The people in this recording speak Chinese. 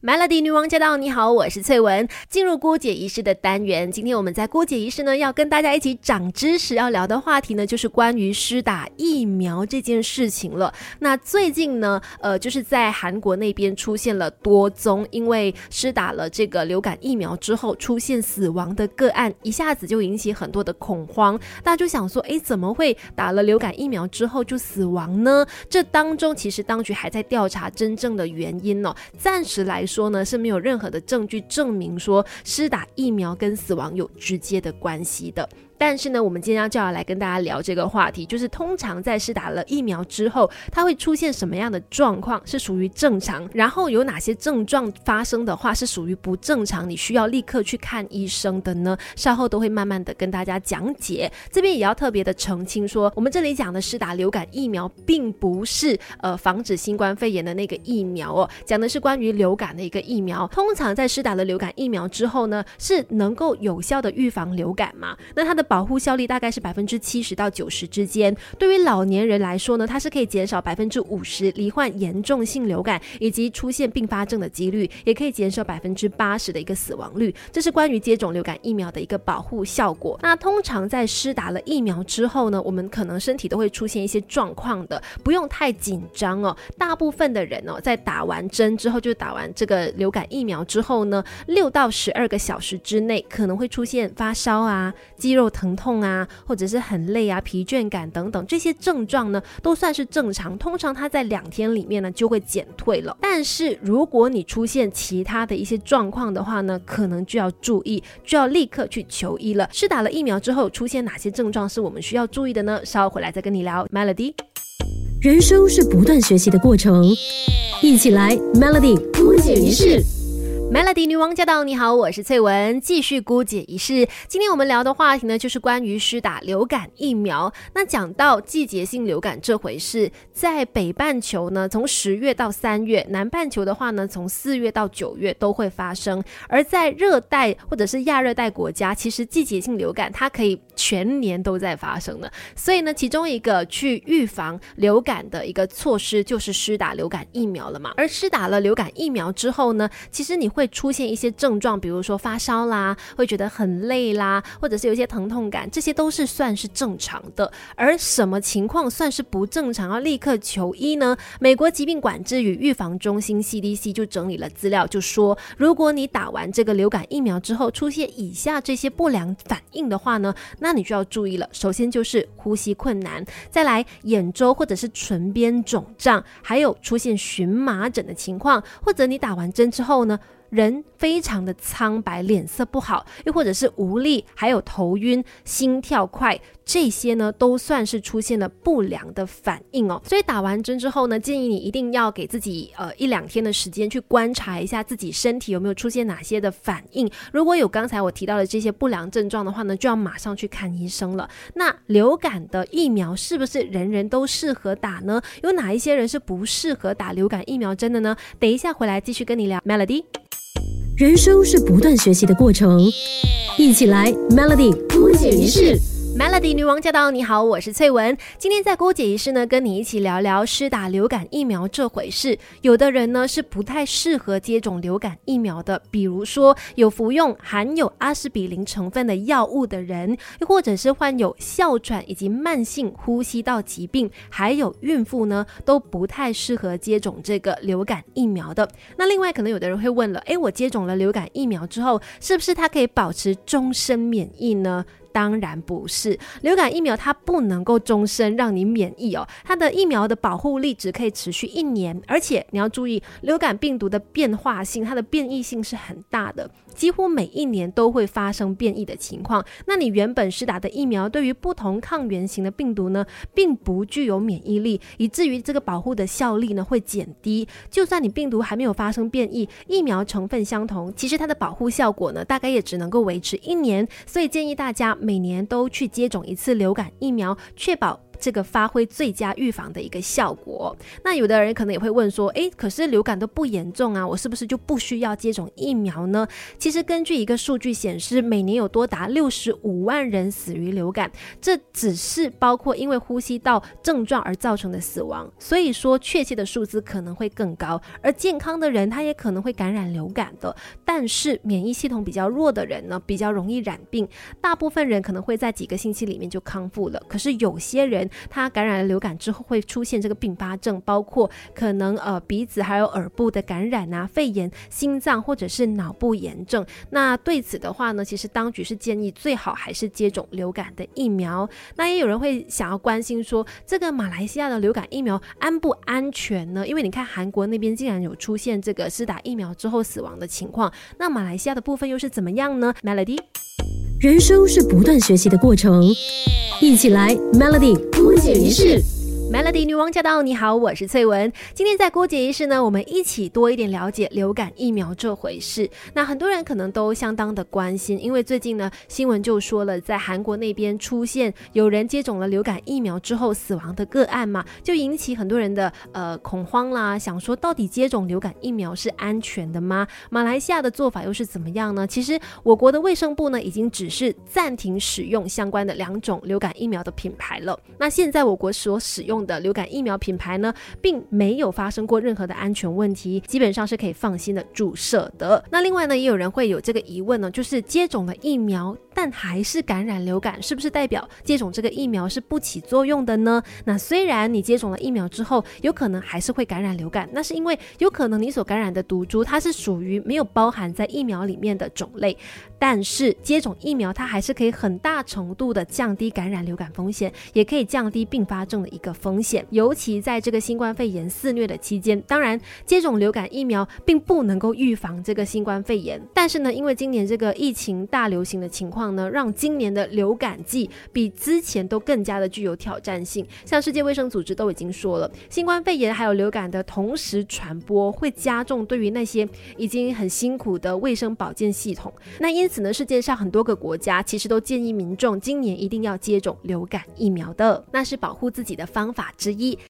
Melody 女王驾到！你好，我是翠文。进入郭姐仪式的单元，今天我们在郭姐仪式呢，要跟大家一起长知识。要聊的话题呢，就是关于施打疫苗这件事情了。那最近呢，呃，就是在韩国那边出现了多宗因为施打了这个流感疫苗之后出现死亡的个案，一下子就引起很多的恐慌。大家就想说，哎，怎么会打了流感疫苗之后就死亡呢？这当中其实当局还在调查真正的原因呢。暂时来。说呢是没有任何的证据证明说施打疫苗跟死亡有直接的关系的。但是呢，我们今天就要来跟大家聊这个话题，就是通常在施打了疫苗之后，它会出现什么样的状况是属于正常，然后有哪些症状发生的话是属于不正常，你需要立刻去看医生的呢？稍后都会慢慢的跟大家讲解。这边也要特别的澄清说，我们这里讲的施打流感疫苗，并不是呃防止新冠肺炎的那个疫苗哦，讲的是关于流感的一个疫苗。通常在施打了流感疫苗之后呢，是能够有效的预防流感嘛？那它的保护效力大概是百分之七十到九十之间。对于老年人来说呢，它是可以减少百分之五十罹患严重性流感以及出现并发症的几率，也可以减少百分之八十的一个死亡率。这是关于接种流感疫苗的一个保护效果。那通常在施打了疫苗之后呢，我们可能身体都会出现一些状况的，不用太紧张哦。大部分的人哦，在打完针之后，就打完这个流感疫苗之后呢，六到十二个小时之内可能会出现发烧啊、肌肉。疼痛啊，或者是很累啊、疲倦感等等这些症状呢，都算是正常。通常它在两天里面呢就会减退了。但是如果你出现其他的一些状况的话呢，可能就要注意，就要立刻去求医了。是打了疫苗之后出现哪些症状是我们需要注意的呢？稍后回来再跟你聊。Melody，人生是不断学习的过程，一起来 Melody 不解一式。Melody 女王驾到！你好，我是翠文，继续姑姐一事。今天我们聊的话题呢，就是关于施打流感疫苗。那讲到季节性流感这回事，在北半球呢，从十月到三月；南半球的话呢，从四月到九月都会发生。而在热带或者是亚热带国家，其实季节性流感它可以全年都在发生的。所以呢，其中一个去预防流感的一个措施，就是施打流感疫苗了嘛。而施打了流感疫苗之后呢，其实你会出现一些症状，比如说发烧啦，会觉得很累啦，或者是有一些疼痛感，这些都是算是正常的。而什么情况算是不正常，要立刻求医呢？美国疾病管制与预防中心 CDC 就整理了资料，就说如果你打完这个流感疫苗之后出现以下这些不良反应的话呢，那你就要注意了。首先就是呼吸困难，再来眼周或者是唇边肿胀，还有出现荨麻疹的情况，或者你打完针之后呢？人非常的苍白，脸色不好，又或者是无力，还有头晕、心跳快，这些呢都算是出现了不良的反应哦。所以打完针之后呢，建议你一定要给自己呃一两天的时间去观察一下自己身体有没有出现哪些的反应。如果有刚才我提到的这些不良症状的话呢，就要马上去看医生了。那流感的疫苗是不是人人都适合打呢？有哪一些人是不适合打流感疫苗针的呢？等一下回来继续跟你聊，Melody。人生是不断学习的过程，一起来 Melody 不解一式。Melody 女王驾到！你好，我是翠文。今天在郭姐仪式呢，跟你一起聊聊施打流感疫苗这回事。有的人呢是不太适合接种流感疫苗的，比如说有服用含有阿司匹林成分的药物的人，又或者是患有哮喘以及慢性呼吸道疾病，还有孕妇呢，都不太适合接种这个流感疫苗的。那另外，可能有的人会问了，诶，我接种了流感疫苗之后，是不是它可以保持终身免疫呢？当然不是，流感疫苗它不能够终身让你免疫哦，它的疫苗的保护力只可以持续一年，而且你要注意，流感病毒的变化性，它的变异性是很大的。几乎每一年都会发生变异的情况，那你原本施打的疫苗对于不同抗原型的病毒呢，并不具有免疫力，以至于这个保护的效力呢会减低。就算你病毒还没有发生变异，疫苗成分相同，其实它的保护效果呢，大概也只能够维持一年。所以建议大家每年都去接种一次流感疫苗，确保。这个发挥最佳预防的一个效果。那有的人可能也会问说，诶，可是流感都不严重啊，我是不是就不需要接种疫苗呢？其实根据一个数据显示，每年有多达六十五万人死于流感，这只是包括因为呼吸道症状而造成的死亡。所以说，确切的数字可能会更高。而健康的人，他也可能会感染流感的，但是免疫系统比较弱的人呢，比较容易染病。大部分人可能会在几个星期里面就康复了，可是有些人他感染了流感之后会出现这个并发症，包括可能呃鼻子还有耳部的感染啊、肺炎、心脏或者是脑部炎症。那对此的话呢，其实当局是建议最好还是接种流感的疫苗。那也有人会想要关心说，这个马来西亚的流感疫苗安不安全呢？因为你看韩国那边竟然有出现这个施打疫苗之后死亡的情况，那马来西亚的部分又是怎么样呢？Melody。人生是不断学习的过程，一起来 Melody 不解一式。Melody 女王驾到！你好，我是翠文。今天在郭姐仪式呢，我们一起多一点了解流感疫苗这回事。那很多人可能都相当的关心，因为最近呢新闻就说了，在韩国那边出现有人接种了流感疫苗之后死亡的个案嘛，就引起很多人的呃恐慌啦，想说到底接种流感疫苗是安全的吗？马来西亚的做法又是怎么样呢？其实我国的卫生部呢已经只是暂停使用相关的两种流感疫苗的品牌了。那现在我国所使用的流感疫苗品牌呢，并没有发生过任何的安全问题，基本上是可以放心的注射的。那另外呢，也有人会有这个疑问呢，就是接种了疫苗，但还是感染流感，是不是代表接种这个疫苗是不起作用的呢？那虽然你接种了疫苗之后，有可能还是会感染流感，那是因为有可能你所感染的毒株它是属于没有包含在疫苗里面的种类，但是接种疫苗它还是可以很大程度的降低感染流感风险，也可以降低并发症的一个风。风险，尤其在这个新冠肺炎肆虐的期间。当然，接种流感疫苗并不能够预防这个新冠肺炎，但是呢，因为今年这个疫情大流行的情况呢，让今年的流感季比之前都更加的具有挑战性。像世界卫生组织都已经说了，新冠肺炎还有流感的同时传播，会加重对于那些已经很辛苦的卫生保健系统。那因此呢，世界上很多个国家其实都建议民众今年一定要接种流感疫苗的，那是保护自己的方法。法之一。